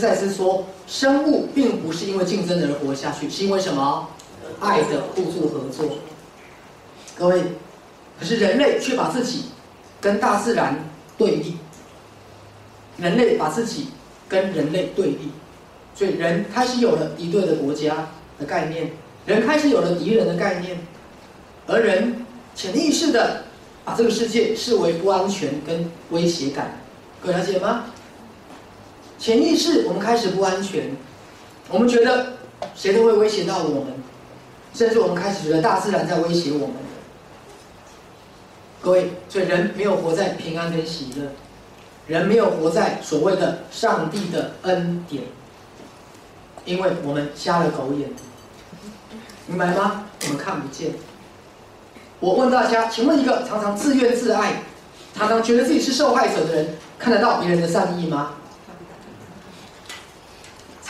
赛斯说，生物并不是因为竞争而活下去，是因为什么？爱的互助合作。各位，可是人类却把自己跟大自然对立，人类把自己跟人类对立，所以人开始有了敌对的国家的概念，人开始有了敌人的概念，而人潜意识的把这个世界视为不安全跟威胁感，各位了解吗？潜意识我们开始不安全，我们觉得谁都会威胁到我们，甚至我们开始觉得大自然在威胁我们。各位，所以人没有活在平安跟喜乐，人没有活在所谓的上帝的恩典，因为我们瞎了狗眼，明白吗？我们看不见。我问大家，请问一个常常自怨自艾、常常觉得自己是受害者的人，看得到别人的善意吗？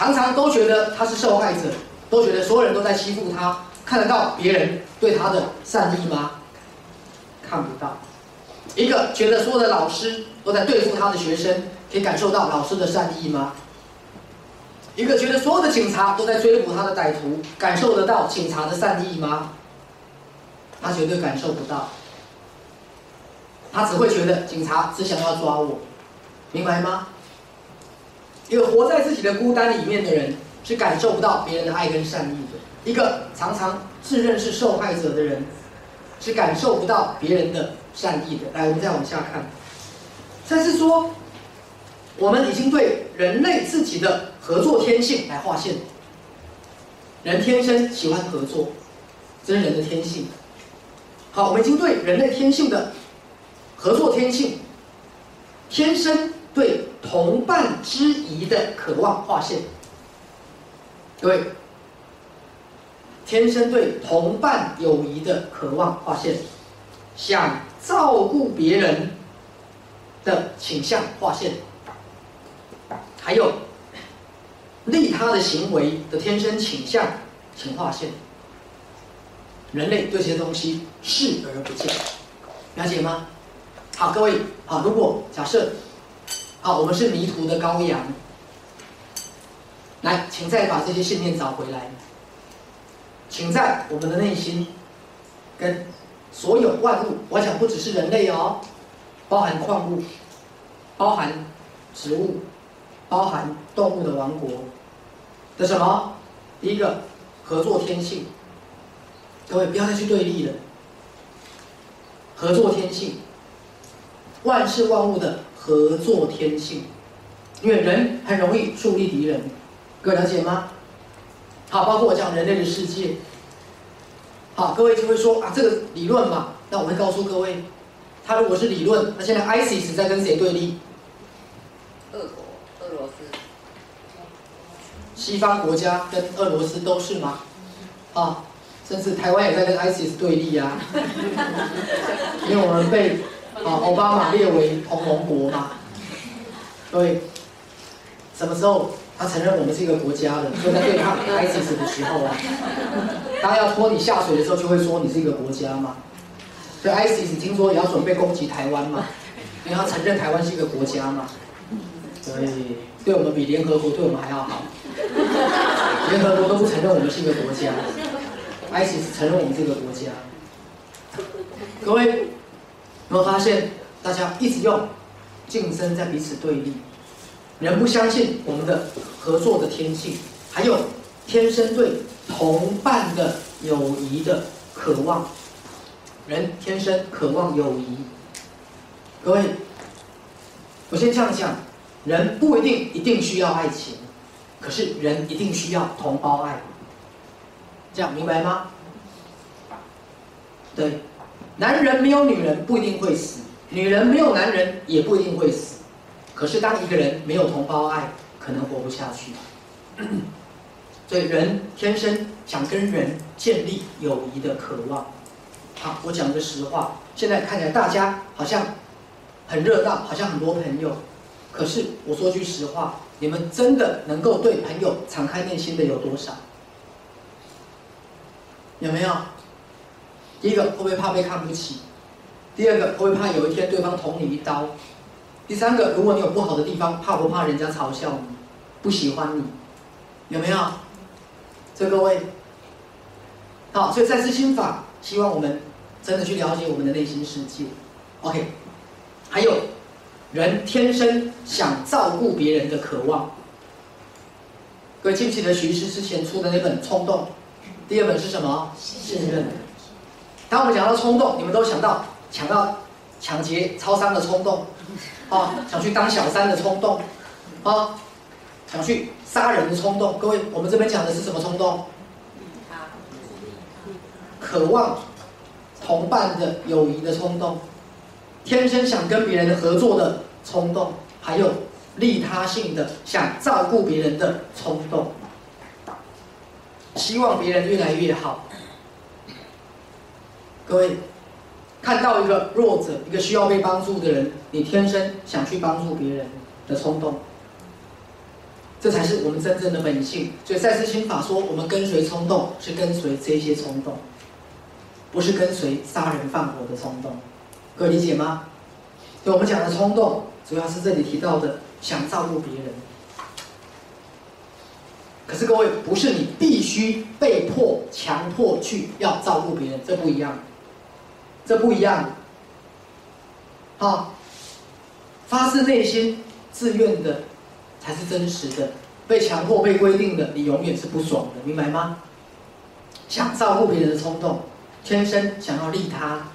常常都觉得他是受害者，都觉得所有人都在欺负他，看得到别人对他的善意吗？看不到。一个觉得所有的老师都在对付他的学生，可以感受到老师的善意吗？一个觉得所有的警察都在追捕他的歹徒，感受得到警察的善意吗？他绝对感受不到。他只会觉得警察只想要抓我，明白吗？一个活在自己的孤单里面的人，是感受不到别人的爱跟善意的。一个常常自认是受害者的人，是感受不到别人的善意的。来，我们再往下看。再是说，我们已经对人类自己的合作天性来划线。人天生喜欢合作，这是人的天性。好，我们已经对人类天性的合作天性，天生。同伴之谊的渴望划线，各位，天生对同伴友谊的渴望划线，想照顾别人的倾向划线，还有利他的行为的天生倾向，请划线。人类对这些东西视而不见，了解吗？好，各位，好，如果假设。好，我们是迷途的羔羊。来，请再把这些信念找回来。请在我们的内心，跟所有万物，我想不只是人类哦，包含矿物，包含植物，包含动物的王国的什么？第一个，合作天性。各位不要再去对立了。合作天性，万事万物的。合作天性，因为人很容易树立敌人，各位了解吗？好，包括我讲人类的世界。好，各位就会说啊，这个理论嘛，那我会告诉各位，它如果是理论，那现在 ISIS 在跟谁对立？俄国、俄罗斯。西方国家跟俄罗斯都是吗？啊，甚至台湾也在跟 ISIS 对立呀，因为我们被。啊，奥巴马列为同盟国嘛？对，什么时候他承认我们是一个国家的？就在对抗 ISIS 的时候啊，他要拖你下水的时候，就会说你是一个国家嘛。所以 ISIS 听说也要准备攻击台湾嘛，因为他承认台湾是一个国家嘛。所以对我们比联合国对我们还要好。联合国都不承认我们是一个国家，ISIS 承认我们这个国家。各位。有没有发现，大家一直用竞争在彼此对立，人不相信我们的合作的天性，还有天生对同伴的友谊的渴望，人天生渴望友谊。各位，我先这样讲，人不一定一定需要爱情，可是人一定需要同胞爱，这样明白吗？对。男人没有女人不一定会死，女人没有男人也不一定会死。可是当一个人没有同胞爱，可能活不下去。所以人天生想跟人建立友谊的渴望。好，我讲个实话，现在看起来大家好像很热闹，好像很多朋友。可是我说句实话，你们真的能够对朋友敞开内心的有多少？有没有？第一个会不会怕被看不起？第二个会不会怕有一天对方捅你一刀？第三个，如果你有不好的地方，怕不怕人家嘲笑你？不喜欢你，有没有？这各位，好，所以再次心法，希望我们真的去了解我们的内心世界。OK，还有人天生想照顾别人的渴望。各位记不记得徐师之前出的那本《冲动》？第二本是什么？信任。当我们讲到冲动，你们都想到抢到抢劫超商的冲动，啊，想去当小三的冲动，啊，想去杀人的冲动。各位，我们这边讲的是什么冲动？渴望同伴的友谊的冲动，天生想跟别人合作的冲动，还有利他性的想照顾别人的冲动，希望别人越来越好。各位，看到一个弱者，一个需要被帮助的人，你天生想去帮助别人的冲动，这才是我们真正的本性。所以赛斯心法说，我们跟随冲动，是跟随这些冲动。不是跟随杀人放火的冲动，各位理解吗？所以我们讲的冲动，主要是这里提到的想照顾别人。可是各位，不是你必须被迫、强迫去要照顾别人，这不一样，这不一样。好，发自内心、自愿的才是真实的，被强迫、被规定的，你永远是不爽的，明白吗？想照顾别人的冲动。天生想要利他，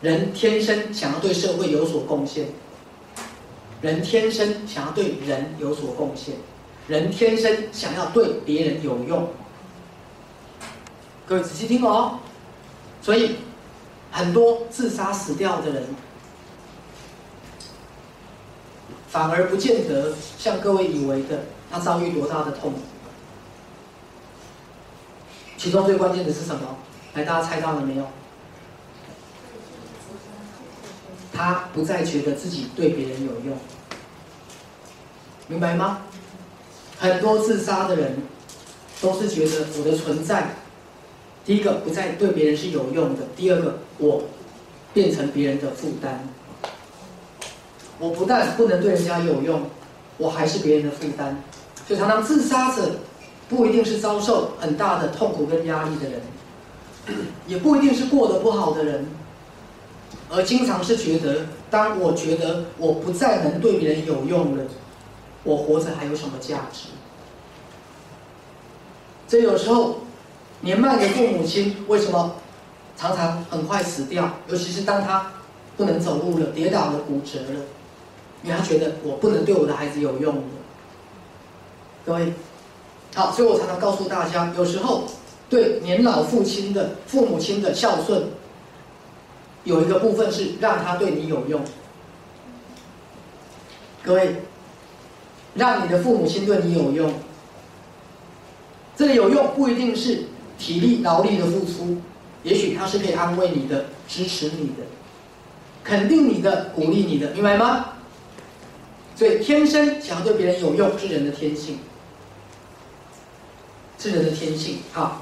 人天生想要对社会有所贡献，人天生想要对人有所贡献，人天生想要对别人有用。各位仔细听哦，所以很多自杀死掉的人，反而不见得像各位以为的，他遭遇多大的痛苦。其中最关键的是什么？来，大家猜到了没有？他不再觉得自己对别人有用，明白吗？很多自杀的人都是觉得我的存在，第一个不再对别人是有用的，第二个我变成别人的负担。我不但不能对人家有用，我还是别人的负担。所以常常自杀者不一定是遭受很大的痛苦跟压力的人。也不一定是过得不好的人，而经常是觉得，当我觉得我不再能对别人有用了，我活着还有什么价值？这有时候年迈的父母亲为什么常常很快死掉？尤其是当他不能走路了、跌倒了、骨折了，因为他觉得我不能对我的孩子有用。各位，好，所以我常常告诉大家，有时候。对年老父亲的父母亲的孝顺，有一个部分是让他对你有用。各位，让你的父母亲对你有用，这个有用不一定是体力劳力的付出，也许他是可以安慰你的、支持你的、肯定你的、鼓励你的，明白吗？所以天生想要对别人有用是人的天性，是人的天性。好。